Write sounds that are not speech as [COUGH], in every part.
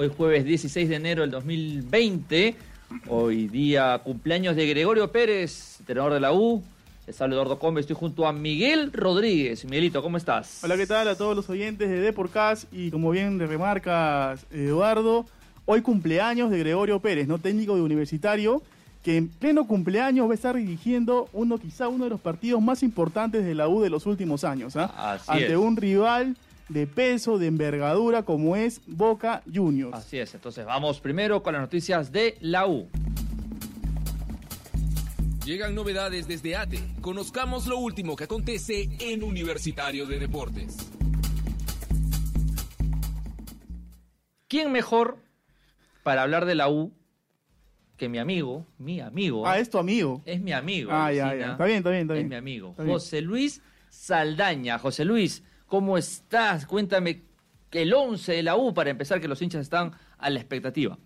Hoy jueves 16 de enero del 2020. Hoy día cumpleaños de Gregorio Pérez, entrenador de la U. Les habla Eduardo Combe, estoy junto a Miguel Rodríguez. Miguelito, ¿cómo estás? Hola, ¿qué tal a todos los oyentes de Deporcast? Y como bien le remarcas, Eduardo, hoy cumpleaños de Gregorio Pérez, ¿no? Técnico de universitario, que en pleno cumpleaños va a estar dirigiendo uno, quizá uno de los partidos más importantes de la U de los últimos años. Así Ante es. un rival de peso, de envergadura, como es Boca Juniors. Así es, entonces vamos primero con las noticias de la U. Llegan novedades desde ATE. Conozcamos lo último que acontece en Universitario de Deportes. ¿Quién mejor para hablar de la U que mi amigo, mi amigo? Ah, es tu amigo. Es mi amigo. Ah, ya, ya. Está bien, está bien, está Es bien. mi amigo. José Luis Saldaña. José Luis, ¿cómo estás? Cuéntame que el 11 de la U para empezar, que los hinchas están a la expectativa.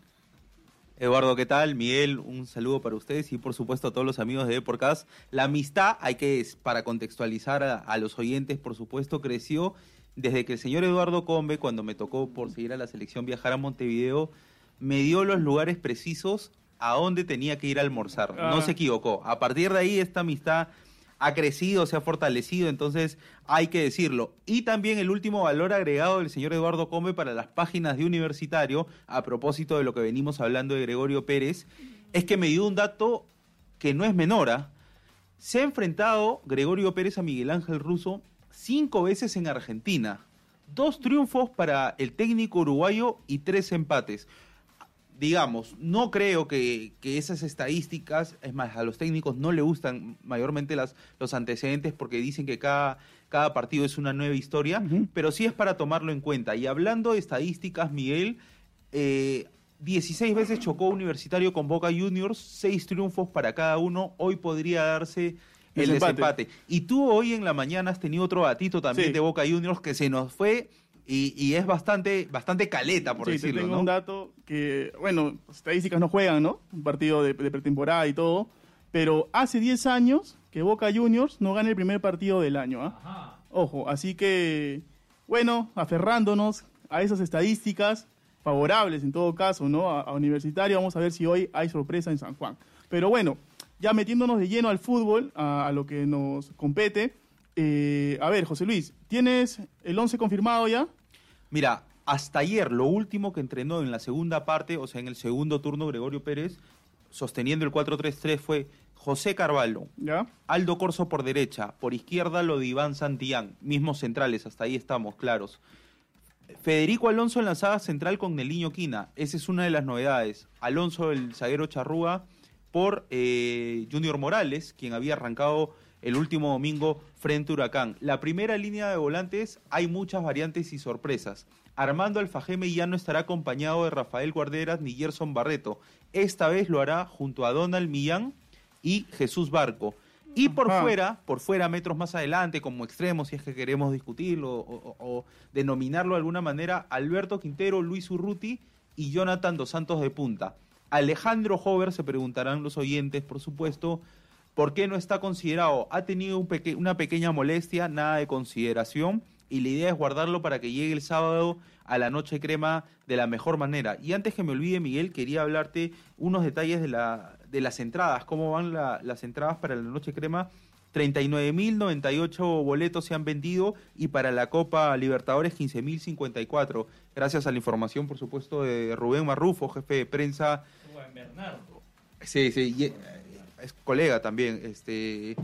Eduardo, ¿qué tal? Miguel, un saludo para ustedes y por supuesto a todos los amigos de Deporcast. La amistad, hay que, para contextualizar a, a los oyentes, por supuesto, creció desde que el señor Eduardo Combe, cuando me tocó por seguir a la selección viajar a Montevideo, me dio los lugares precisos a dónde tenía que ir a almorzar. Ah. No se equivocó. A partir de ahí esta amistad ha crecido, se ha fortalecido, entonces hay que decirlo. Y también el último valor agregado del señor Eduardo Combe para las páginas de Universitario, a propósito de lo que venimos hablando de Gregorio Pérez, es que me dio un dato que no es menor. ¿ah? Se ha enfrentado Gregorio Pérez a Miguel Ángel Russo cinco veces en Argentina. Dos triunfos para el técnico uruguayo y tres empates digamos, no creo que, que esas estadísticas, es más, a los técnicos no le gustan mayormente las, los antecedentes porque dicen que cada, cada partido es una nueva historia, pero sí es para tomarlo en cuenta. Y hablando de estadísticas, Miguel, eh, 16 veces chocó Universitario con Boca Juniors, seis triunfos para cada uno, hoy podría darse el Desempate. desempate. Y tú hoy en la mañana has tenido otro gatito también Sí. de Boca Juniors que se nos fue y, y es bastante, bastante caleta, por sí, te decirlo, tengo ¿no? un dato que, bueno, estadísticas no juegan, ¿no? Un partido de, de pretemporada y todo. Pero hace 10 años que Boca Juniors no gana el primer partido del año, ¿ah? Ojo, así que, bueno, aferrándonos a esas estadísticas favorables en todo caso, ¿no? A, a Universitario, vamos a ver si hoy hay sorpresa en San Juan. Pero bueno, ya metiéndonos de lleno al fútbol, a, a lo que nos compete. Eh, a ver, José Luis, ¿tienes el 11 confirmado ya? Mira, hasta ayer lo último que entrenó en la segunda parte, o sea, en el segundo turno, Gregorio Pérez, sosteniendo el 4-3-3 fue José Carvalho, ¿Ya? Aldo Corso por derecha, por izquierda lo de Iván Santillán, mismos centrales, hasta ahí estamos, claros. Federico Alonso en la saga central con Neliño Quina, esa es una de las novedades. Alonso, el zaguero charrúa, por eh, Junior Morales, quien había arrancado el último domingo frente a Huracán. La primera línea de volantes hay muchas variantes y sorpresas. Armando Alfajeme ya no estará acompañado de Rafael Guarderas ni Gerson Barreto. Esta vez lo hará junto a Donald Millán y Jesús Barco. Y por Ajá. fuera, por fuera, metros más adelante, como extremos, si es que queremos discutirlo o, o- o denominarlo de alguna manera, Alberto Quintero, Luis Urruti y Jonathan Dos Santos de punta. Alejandro Hover, se preguntarán los oyentes, por supuesto, ¿por qué no está considerado? Ha tenido un peque- una pequeña molestia, nada de consideración, y la idea es guardarlo para que llegue el sábado a la noche crema de la mejor manera. Y antes que me olvide, Miguel, quería hablarte unos detalles de, la, de las entradas, cómo van la- las entradas para la noche crema. 39.098 boletos se han vendido y para la Copa Libertadores 15.054. Gracias a la información, por supuesto, de Rubén Marrufo, jefe de prensa. Sí, sí, y, eh, es colega también, este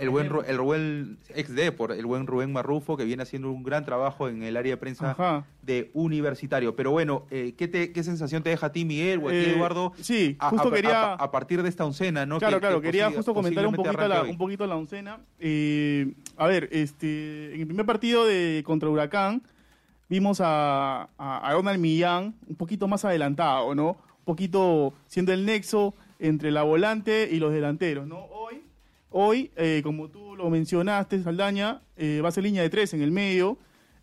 el buen el buen ex Depor, el buen Rubén Marrufo que viene haciendo un gran trabajo en el área de prensa Ajá. de universitario. Pero bueno, eh, ¿qué, te, ¿qué sensación te deja a ti, Miguel, o a ti, Eh, Eduardo? sí, justo a, quería- a- a partir de esta oncena, ¿no? Claro, Que- claro, que quería justo comentar un poquito, la, hoy. un poquito la oncena. Eh, a ver, este, en el primer partido de contra Huracán vimos a, a, a Millán un poquito más adelantado, ¿no? Un poquito siendo el nexo entre la volante y los delanteros, ¿no? Hoy, hoy eh, como tú lo mencionaste, Saldaña, eh, va a ser línea de tres en el medio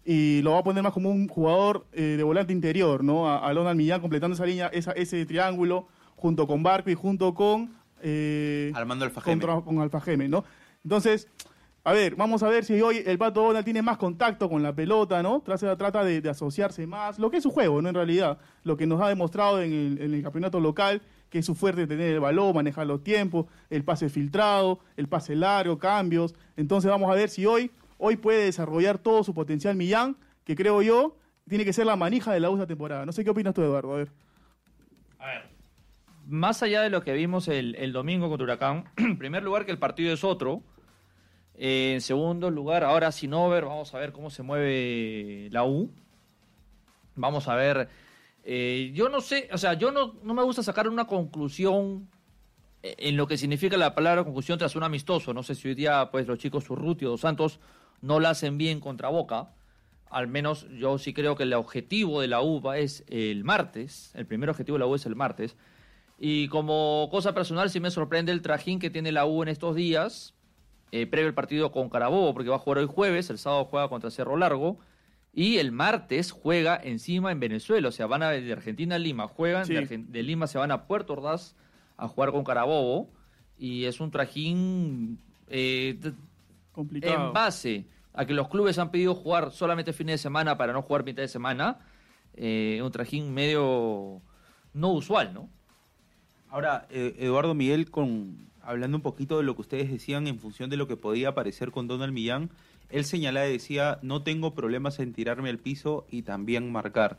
y lo va a poner más como un jugador eh, de volante interior, ¿no? A, a Donald Millán completando esa línea, esa, ese triángulo junto con Barco y junto con... eh, Armando Alfajeme. contra- con Alfajeme, ¿no? Entonces, a ver, vamos a ver si hoy el Pato Donald tiene más contacto con la pelota, ¿no? Trata, trata de, de asociarse más, lo que es su juego, ¿no? En realidad, lo que nos ha demostrado en el, en el campeonato local, que es su fuerte tener el balón, manejar los tiempos, el pase filtrado, el pase largo, cambios. Entonces vamos a ver si hoy, hoy puede desarrollar todo su potencial Millán, que creo yo tiene que ser la manija de la U esta temporada. No sé qué opinas tú, Eduardo, a ver. más allá de lo que vimos el, el domingo contra Huracán, [CLEARS THROAT] en primer lugar que el partido es otro. Eh, en segundo lugar, ahora sin over, vamos a ver cómo se mueve la U. Vamos a ver. Eh, yo no sé, o sea, yo no, no me gusta sacar una conclusión eh, en lo que significa la palabra conclusión tras un amistoso. No sé si hoy día pues los chicos Urruti o Dos Santos no la hacen bien contra Boca. Al menos yo sí creo que el objetivo de la U va- es el martes. El primer objetivo de la U es el martes. Y como cosa personal, sí me sorprende el trajín que tiene la U en estos días, eh, previo al partido con Carabobo, porque va a jugar hoy jueves, el sábado juega contra Cerro Largo, y el martes juega encima en Venezuela, o sea, van a de Argentina a Lima, juegan, Sí. de, Argen- de Lima se van a Puerto Ordaz a jugar con Carabobo, y es un trajín eh, Complicado. en base a que los clubes han pedido jugar solamente fines de semana para no jugar mitad de semana, eh, un trajín medio no usual, ¿no? Ahora, eh, Eduardo Miguel, con, hablando un poquito de lo que ustedes decían en función de lo que podía aparecer con Donald Millán, él señalaba y decía, no tengo problemas en tirarme al piso y también marcar,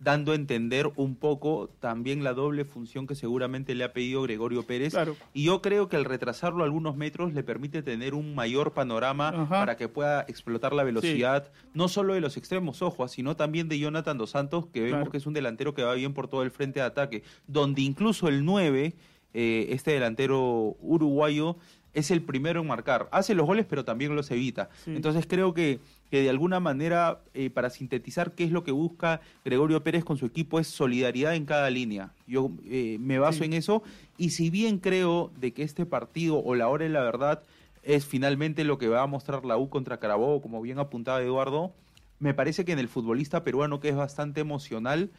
dando a entender un poco también la doble función que seguramente le ha pedido Gregorio Pérez. Claro. Y yo creo que al retrasarlo algunos metros le permite tener un mayor panorama Ajá. para que pueda explotar la velocidad, no solo de los extremos, ojo, sino también de Jonathan Dos Santos, que vemos Claro. que es un delantero que va bien por todo el frente de ataque, donde incluso el 9, eh, este delantero uruguayo, es el primero en marcar. Hace los goles, pero también los evita. Sí. Entonces creo que, que de alguna manera, eh, para sintetizar qué es lo que busca Gregorio Pérez con su equipo, es solidaridad en cada línea. Yo eh, me baso Sí. en eso. Y si bien creo de que este partido o la hora de la verdad es finalmente lo que va a mostrar la U contra Carabobo, como bien apuntaba Eduardo, me parece que en el futbolista peruano, que es bastante emocional,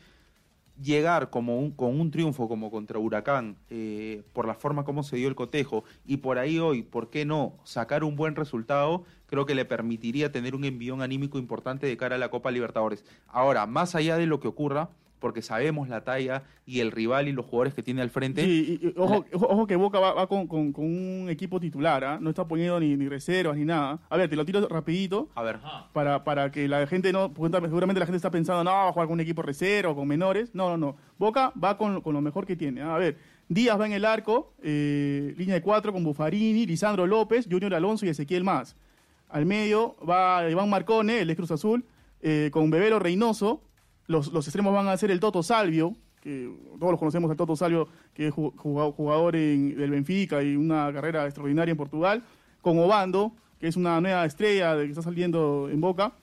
llegar como un, con un triunfo como contra Huracán, eh, por la forma como se dio el cotejo, y por ahí hoy, ¿por qué no? Sacar un buen resultado, creo que le permitiría tener un envión anímico importante de cara a la Copa Libertadores. Ahora, más allá de lo que ocurra, porque sabemos la talla y el rival y los jugadores que tiene al frente, Sí, y- y ojo, ojo, ojo que Boca va, va con, con- con un equipo titular, ¿ah? no está poniendo ni, ni reservas ni nada. A ver, te lo tiro rapidito a ver, para, para que la gente no, seguramente la gente está pensando, no, va a jugar con un equipo reserva o con menores. No, no, no. Boca va con, con lo mejor que tiene. ¿ah? A ver, Díaz va en el arco, eh, línea de cuatro con Bufarini, Lisandro López, Junior Alonso y Ezequiel Más. Al medio va Iván Marcone, el ex Cruz Azul, eh, con Bebelo Reynoso. Los, los extremos van a ser el Toto Salvio, que todos los conocemos al Toto Salvio, que es ju- jugado- jugador en- del Benfica y una carrera extraordinaria en Portugal. Con Obando, que es una nueva estrella de que está saliendo en Boca.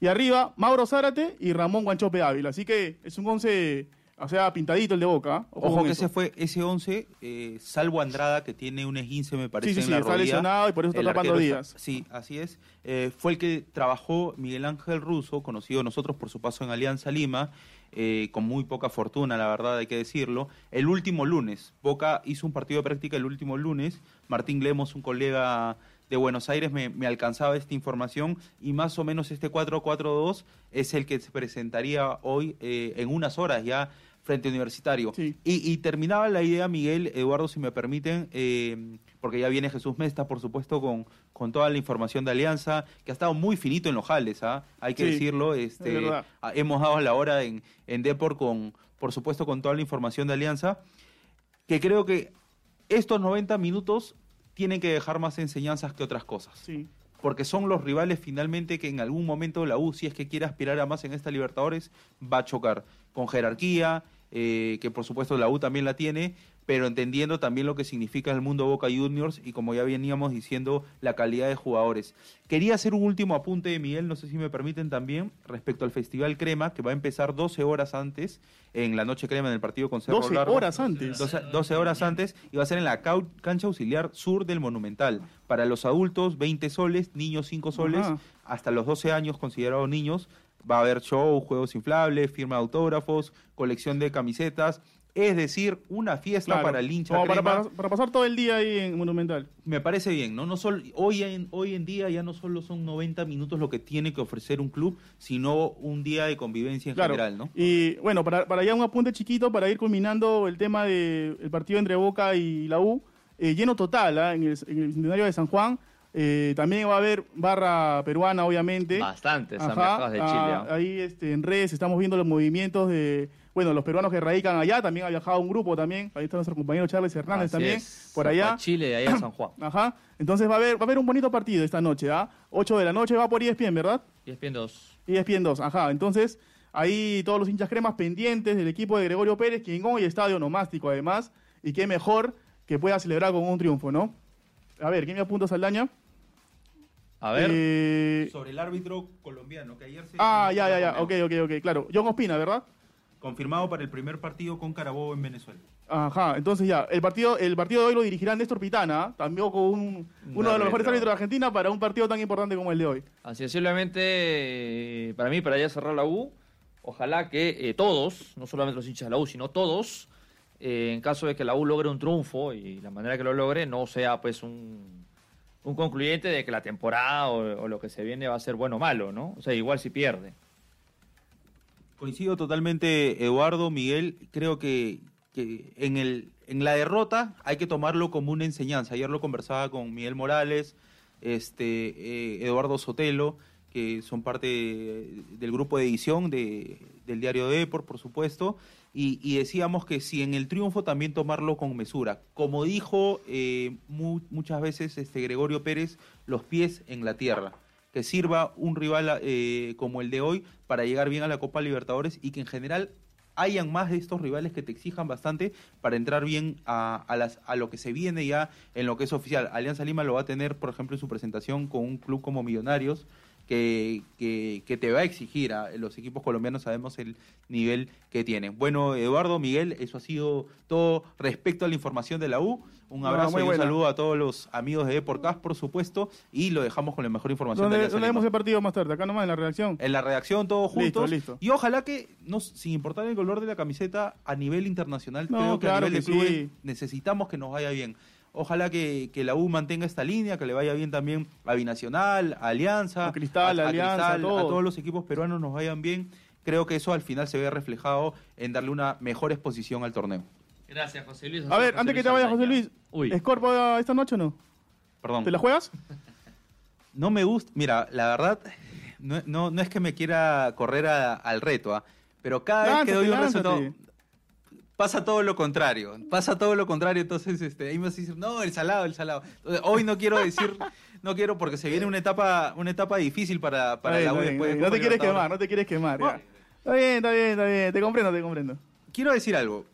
Y arriba, Mauro Zárate y Ramón Guanchope Ávila. Así que es un once, o sea, pintadito el de Boca. ¿ah? ojo que eso. ese fue ese 11, eh, salvo Andrada, que tiene un esguince, me parece, Sí, sí, en sí, la está rodilla. lesionado y por eso está El tapando Díaz. Sí, así es. Eh, fue el que trabajó Miguel Ángel Russo, conocido nosotros por su paso en Alianza Lima, eh, con muy poca fortuna, la verdad, hay que decirlo. El último lunes, Boca hizo un partido de práctica el último lunes. Martín Lemos, un colega de Buenos Aires, me, me alcanzaba esta información y más o menos este 4-4-2 es el que se presentaría hoy eh, en unas horas ya frente a Universitario. Sí. Y, y terminaba la idea, Miguel, Eduardo, si me permiten, eh, porque ya viene Jesús Mesta, por supuesto, con, con toda la información de Alianza, que ha estado muy finito en los jales, ¿ah? hay que Sí, decirlo. es Este, ah, hemos dado la hora en, en Depor con, por supuesto, con toda la información de Alianza, que creo que estos 90 minutos tienen que dejar más enseñanzas que otras cosas Sí. porque son los rivales finalmente que en algún momento la U, si es que quiere aspirar a más en esta Libertadores, va a chocar con jerarquía, eh, que por supuesto la U también la tiene, pero entendiendo también lo que significa el mundo Boca Juniors y como ya veníamos diciendo, la calidad de jugadores. Quería hacer un último apunte, Miguel, no sé si me permiten también, respecto al Festival Crema, que va a empezar 12 horas antes, en la noche crema en el partido con Cerro 12 Largo. horas antes. 12, 12 horas antes y va a ser en la cancha auxiliar sur del Monumental. Para los adultos, 20 soles, niños 5 soles, Ajá. hasta los 12 años considerados niños. Va a haber show, juegos inflables, firma de autógrafos, colección de camisetas. Es decir, una fiesta Claro, para el hincha como crema. para- para pasar todo el día ahí en Monumental. Me parece bien, ¿no? no solo, hoy, en, hoy en día ya no solo son 90 minutos lo que tiene que ofrecer un club, sino un día de convivencia en Claro. general, ¿no? Y bueno, para, para ya un apunte chiquito, para ir culminando el tema del partido entre Boca y la U, eh, lleno total ¿ah? en, el, en el Centenario de San Juan. Eh, también va a haber barra peruana, obviamente. Bastantes han viajado de Chile. ah, ¿ah? Ahí este, en redes estamos viendo los movimientos de, bueno, los peruanos que radican allá, también ha viajado un grupo también, ahí está nuestro compañero Charles Hernández Así también, es. por allá. Juan, Chile, allá a San Juan. [COUGHS] Ajá, entonces va a haber, va a haber un bonito partido esta noche, ¿ah? 8 de la noche va por ESPN, ¿verdad? Y es bien dos. ESPN 2, ajá. Entonces, ahí todos los hinchas cremas pendientes del equipo de Gregorio Pérez, quien hoy estadio nomástico además, y qué mejor que pueda celebrar con un triunfo, ¿no? A ver, ¿quién me apunta Saldaña? A ver. Eh, Sobre el árbitro colombiano, que ayer se... ah, ya, ya, ya, ok, ok, ok, claro. John Ospina, ¿verdad? Confirmado para el primer partido con Carabobo en Venezuela. Ajá, entonces ya, el partido, el partido de hoy lo dirigirá Néstor Pitana, también con un- uno de los mejores árbitro. árbitros de Argentina para un partido tan importante como el de hoy. Así es, simplemente para mí, para ya cerrar la U, ojalá que eh, todos, no solamente los hinchas de la U, sino todos, eh, en caso de que la U logre un triunfo y la manera que lo logre no sea pues un, un concluyente de que la temporada o, lo que se viene va a ser bueno o malo, ¿no? O sea, igual si pierde. Coincido totalmente, Eduardo, Miguel. Creo que, que en, el, en la derrota hay que tomarlo como una enseñanza. Ayer lo conversaba con Miguel Morales, este, eh, Eduardo Sotelo, que son parte del grupo de edición de, del diario Deport, por supuesto. Y, y decíamos que si en el triunfo también tomarlo con mesura. Como dijo eh, mu- muchas veces este Gregorio Pérez, los pies en la tierra que sirva un rival eh, como el de hoy para llegar bien a la Copa Libertadores y que en general hayan más de estos rivales que te exijan bastante para entrar bien a, a las, a lo que se viene ya en lo que es oficial. Alianza Lima lo va a tener, por ejemplo, en su presentación con un club como Millonarios, que, que, que te va a exigir. A los equipos colombianos sabemos el nivel que tienen. Bueno, Eduardo, Miguel, eso ha sido todo respecto a la información de la U. Un abrazo y un buena. saludo a todos los amigos de Deportcast, por supuesto, y lo dejamos con la mejor información de ¿Dónde, Alianza dónde Lima. vemos el partido más tarde? Acá nomás en la redacción. En la redacción todos juntos. Listo, listo. Y ojalá que, no, sin importar el color de la camiseta, a nivel internacional, No, creo que claro a nivel de clubes sí. necesitamos que nos vaya bien. Ojalá que, que la U mantenga esta línea, que le vaya bien también a Binacional, a Alianza, A Cristal, Alianza, Cristal, a todos. los equipos peruanos nos vayan bien. Creo que eso al final se ve reflejado en darle una mejor exposición al torneo. Gracias, José Luis. A ver, antes que te vayas, José Luis, Uy. ¿Scorpa esta noche o no? Perdón. ¿Te la juegas? [LAUGHS] No me gusta, mira, la verdad, no, no, no es que me quiera correr a- al reto, ¿ah? pero cada vez que doy un lánzate. resultado, pasa todo lo contrario, pasa todo lo contrario, entonces este, ahí me vas a decir, no, el salado, el salado. Entonces, hoy no quiero decir, no quiero porque se viene una etapa, una etapa difícil para, para la U bien, después de bien. No te quieres quemar, no te quieres quemar. Está bien, está bien, está bien. Te comprendo, te comprendo. Quiero decir algo,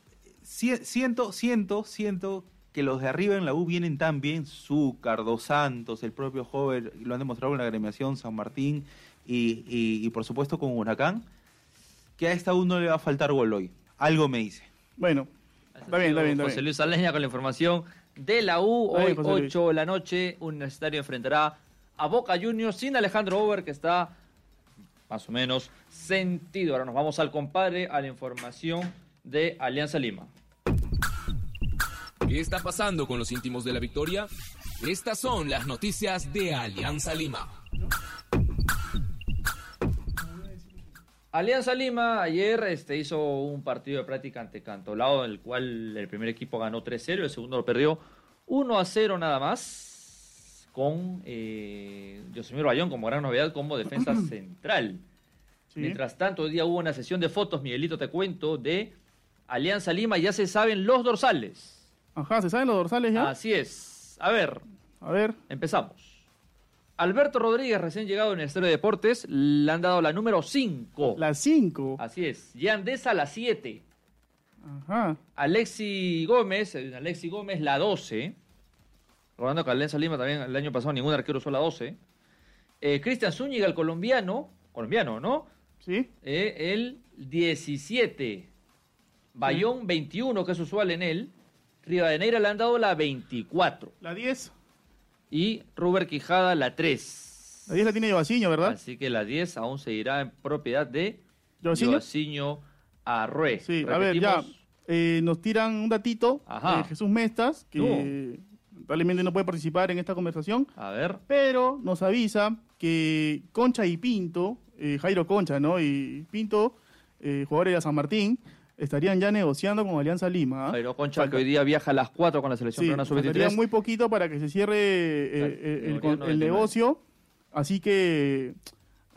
Si- siento, siento, siento que los de arriba en la U vienen tan bien, Zúcar, Dos Santos, el propio Jover, lo han demostrado con la agremiación, San Martín y, y- y por supuesto con Huracán, que a esta U no le va a faltar gol hoy. Algo me dice. Bueno, está bien, está bien, está José bien. Luis Aleña con la información de la U. Hoy, Luis. 8 de la noche, Universitario enfrentará a Boca Juniors sin Alejandro Over, que está más o menos sentido. Ahora nos vamos al compadre, a la información de Alianza Lima. ¿Qué está pasando con los íntimos de la victoria? Estas son las noticias de Alianza Lima. Alianza Lima ayer este, hizo un partido de práctica ante Cantolao, en el cual el primer equipo ganó 3-0, el segundo lo perdió 1-0 nada más, con eh, Yosemir Bayón como gran novedad como defensa [CLEARS THROAT] central. Sí. Mientras tanto, hoy día hubo una sesión de fotos, Miguelito, te cuento, de Alianza Lima, ya se saben los dorsales. Ajá, ¿se saben los dorsales ya? Así es. A ver, A ver. empezamos. Alberto Rodríguez, recién llegado en el Ministerio de Deportes, le han dado la número 5. Las 5. Así es. Yandesa la 7. Ajá. Alexi Gómez, eh, Alexi Gómez, la 12. Recordando que Alianza Lima también el año pasado ningún arquero usó la 12. Eh, Cristian Zúñiga, el colombiano, colombiano, ¿no? ¿Sí? Eh, el 17. Bayón 21, que es usual en él. Rivadeneira le han dado la 24. La 10. Y Ruber Quijada la 3. La 10 la tiene Yovaciño, ¿verdad? Así que la 10 aún seguirá en propiedad de ¿Yovaciño? Arrué. Sí, a ver, ya. Eh, nos tiran un datito Ajá. de Jesús Mestas, que probablemente no puede participar en esta conversación, A ver. pero nos avisa que Concha y Pinto, eh, Jairo Concha, ¿no? Y Pinto, eh, jugadores de San Martín, estarían ya negociando con Alianza Lima. ¿ah? Jairo Concha, Falta- que hoy día viaja a las 4 con la selección peruana faltaría sub-23. muy poquito para que se cierre eh, eh, el, categoría con- el 99. negocio. Así que,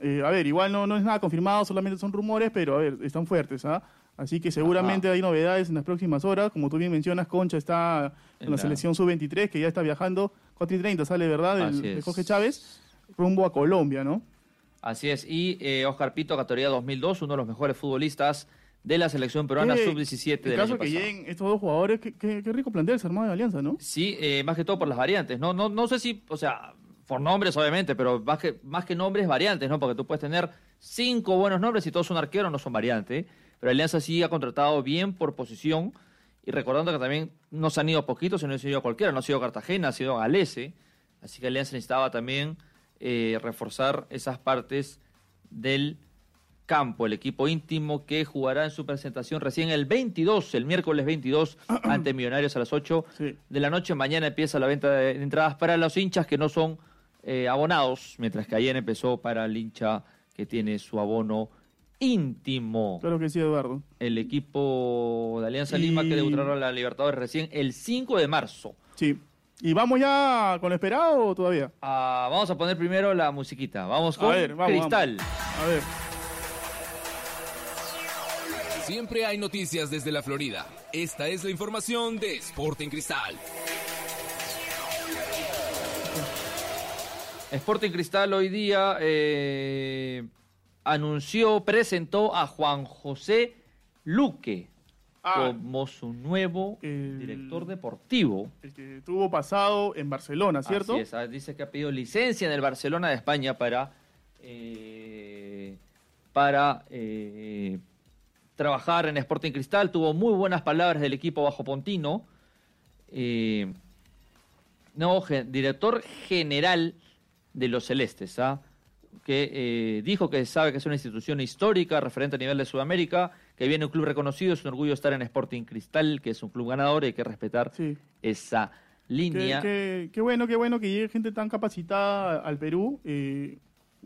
eh, a ver, igual no, no es nada confirmado, solamente son rumores, pero a ver, están fuertes, ¿ah? Así que seguramente hay novedades en las próximas horas. Como tú bien mencionas, Concha está en, En la, la- selección sub-23, que ya está viajando. 4 y 30 sale, ¿verdad? Así de. Jorge Chávez, rumbo a Colombia, ¿no? Así es. Y eh, Oscar Pito, categoría 2002, uno de los mejores futbolistas de la selección peruana Qué- sub-17 En del caso año que pasado. lleguen estos dos jugadores, qué, qué- qué rico plantel se armado de Alianza, ¿no? Sí, eh, más que todo por las variantes, ¿no? No, no sé si, o sea, por nombres obviamente, pero más que, más que nombres, variantes, ¿no? Porque tú puedes tener cinco buenos nombres y todos son arqueros, no son variantes. Pero Alianza sí ha contratado bien por posición. Y recordando que también no se han ido poquitos, sino se han ido cualquiera. No ha sido Cartagena, ha sido Galese. Así que Alianza necesitaba también eh, reforzar esas partes del campo. El equipo íntimo que jugará en su presentación recién el 22, el miércoles 22, [CLEARS THROAT] ante Millonarios a las 8 Sí. de la noche. Mañana empieza la venta de entradas para los hinchas que no son eh, abonados, mientras que ayer empezó para el hincha que tiene su abono íntimo. Claro que sí, Eduardo. El equipo de Alianza Y- Lima que debutará a la Libertadores recién el 5 de marzo. Sí. ¿Y vamos ya con lo esperado o todavía? Ah, vamos a poner primero la musiquita. Vamos A con ver, vamos, Cristal. A ver. Siempre hay noticias desde la Florida. Esta es la información de Sporting Cristal. Sporting Cristal hoy día eh, anunció, presentó a Juan José Luque Ah. como su nuevo El- director deportivo. El que tuvo pasado en Barcelona, ¿cierto? Así es, ah, dice que ha pedido licencia en el Barcelona de España para, eh, para eh, trabajar en Sporting Cristal. Tuvo muy buenas palabras del equipo bajo Pontino. Eh, no, director general de los Celestes, ¿ah? que eh, dijo que sabe que es una institución histórica, referente a nivel de Sudamérica, que viene un club reconocido, es un orgullo estar en Sporting Cristal, que es un club ganador y hay que respetar Sí. esa línea. qué- qué bueno, qué bueno que llegue gente tan capacitada al Perú. Eh,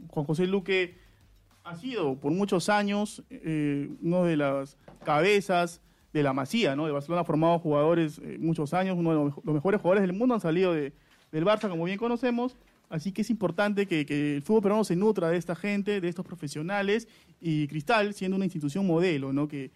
Juan José Luque ha sido por muchos años eh, uno de las cabezas de la Masía, ¿no? De Barcelona ha formado jugadores eh, muchos años, uno de los, mejo- los mejores jugadores del mundo han salido de- del Barça, como bien conocemos. Así que es importante que, el fútbol peruano se nutra de esta gente, de estos profesionales, y Cristal siendo una institución modelo, ¿no? Que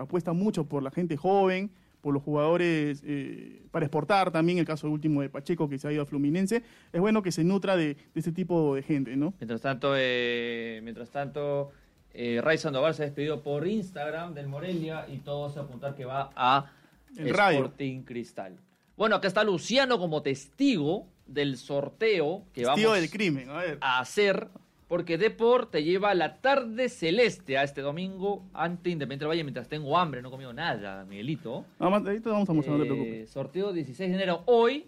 apuesta mucho por la gente joven, por los jugadores eh, para exportar también, el caso último de Pacheco que se ha ido a Fluminense, es bueno que se nutra de, de este tipo de gente, ¿no? Mientras tanto, eh, mientras tanto, eh, Ray Sandoval se ha despedido por Instagram del Morelia y todo se apuntar que va a El. Sporting Cristal. Bueno, acá está Luciano como testigo del sorteo que Testigo vamos del crimen, a ver. a hacer, porque Deport te lleva a la tarde celeste a este domingo ante Independiente del Valle mientras tengo hambre, no he comido nada, Miguelito. Nada más, vamos a mostrar, no te Eh, preocupes. sorteo 16 de enero. Hoy,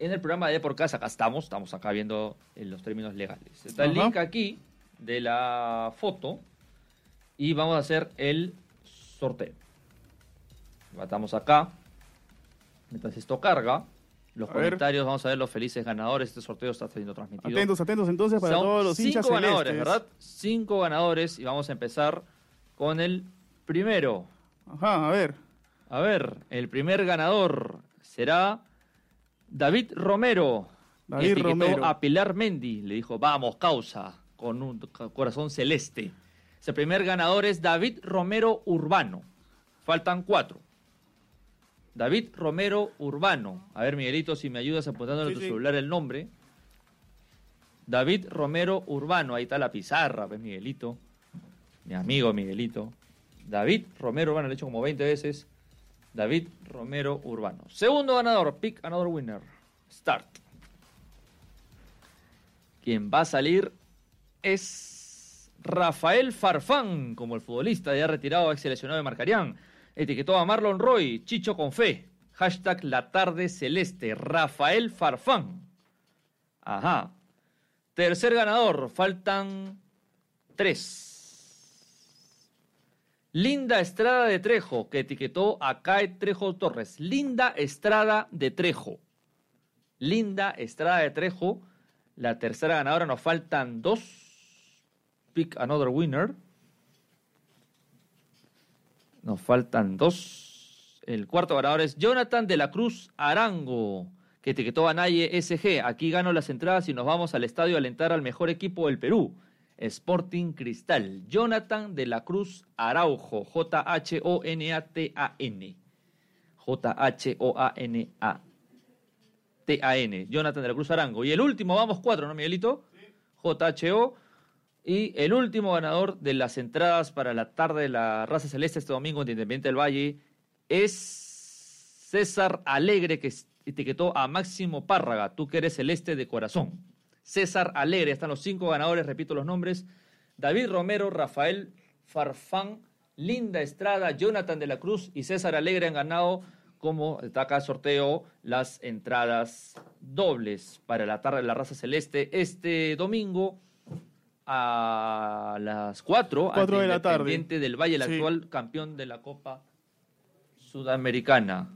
en el programa de Por Casa, acá estamos, estamos acá viendo eh, los términos legales. Está el Ajá. link aquí de la foto y vamos a hacer el sorteo. Estamos acá. Mientras esto carga, los A ver. comentarios, vamos a ver los felices ganadores. Este sorteo está siendo transmitido. Atentos, atentos entonces para Son todos los hinchas cinco ganadores, celestes. ¿verdad? Cinco ganadores y vamos a empezar con el primero. Ajá, a ver. A ver, el primer ganador será David Romero. David Etiquetó Romero. a Pilar Mendy. Le dijo, vamos, causa, con un co- corazón celeste. Ese primer ganador es David Romero Urbano. Faltan cuatro. David Romero Urbano. A ver, Miguelito, si me ayudas apuntando en Sí, tu sí. celular el nombre. David Romero Urbano. Ahí está la pizarra, pues, Miguelito. Mi amigo Miguelito. David Romero Urbano, lo he hecho como 20 veces. David Romero Urbano. Segundo ganador, pick another winner. Start. Quien va a salir es Rafael Farfán, como el futbolista ya retirado, ex seleccionado de Marcarián. Etiquetó a Marlon Roy, Chicho con fe. Hashtag la tarde celeste. Rafael Farfán. Ajá. Tercer ganador, faltan tres. Linda Estrada de Trejo, que etiquetó a Cae Trejo Torres. Linda Estrada de Trejo. Linda Estrada de Trejo. La tercera ganadora, nos faltan dos. Pick another winner. Nos faltan dos. El cuarto ganador es Jonathan de la Cruz Arango, que etiquetó a Naye SG. Aquí gano las entradas y nos vamos al estadio a alentar al mejor equipo del Perú. Sporting Cristal. Jonathan de la Cruz Araujo. J-H-O-N-A-T-A-N. J-H-O-A-N-A. T-A-N. Jonathan de la Cruz Arango. Y el último, vamos cuatro, ¿no, Miguelito? J-H-O. Y el último ganador de las entradas para la tarde de la raza celeste este domingo en Independiente del Valle es César Alegre, que etiquetó a Máximo Párraga, tú que eres celeste de corazón. César Alegre, están los cinco ganadores, repito los nombres. David Romero, Rafael Farfán, Linda Estrada, Jonathan de la Cruz y César Alegre han ganado como está acá sorteo las entradas dobles para la tarde de la raza celeste este domingo a las 4, Cuatro de la tarde. Independiente del Valle, el Sí. actual campeón de la Copa Sudamericana.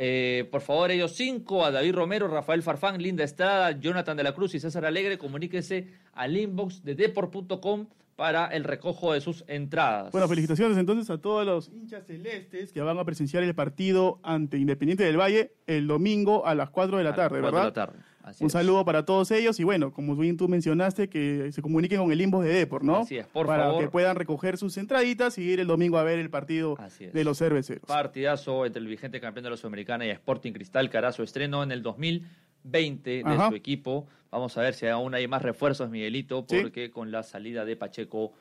Eh, por favor, ellos cinco, a David Romero, Rafael Farfán, Linda Estrada, Jonathan de la Cruz y César Alegre, comuníquense al inbox de deport.com para el recojo de sus entradas. Bueno, felicitaciones entonces a todos los hinchas celestes que van a presenciar el partido ante Independiente del Valle el domingo a las 4 de la A tarde, cuatro de ¿verdad? la tarde. Así Un es. saludo para todos ellos y bueno, como bien tú mencionaste, que se comuniquen con el inbox de Depor, ¿no? Así es, por para favor. que puedan recoger sus entraditas y ir el domingo a ver el partido de los cerveceros. Partidazo entre el vigente campeón de la Sudamericana y Sporting Cristal, que hará su estreno en el 2020 de Ajá. su equipo. Vamos a ver si aún hay más refuerzos, Miguelito, Sí. porque con la salida de Pacheco,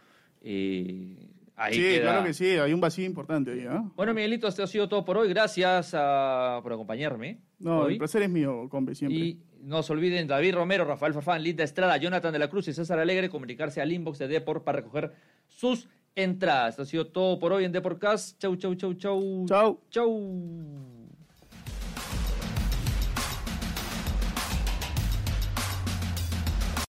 eh, ahí sí, queda. claro que sí, hay un vacío importante ahí, ¿ah? Bueno, Miguelito, esto ha sido todo por hoy. Gracias ah, por acompañarme. No, hoy. el placer es mío, combe, siempre. Y no se olviden, David Romero, Rafael Farfán, Linda Estrada, Jonathan de la Cruz y César Alegre, comunicarse al inbox de Deport para recoger sus entradas. Esto ha sido todo por hoy en Deportcast. Chau, chau, chau, chau. Chao. Chau.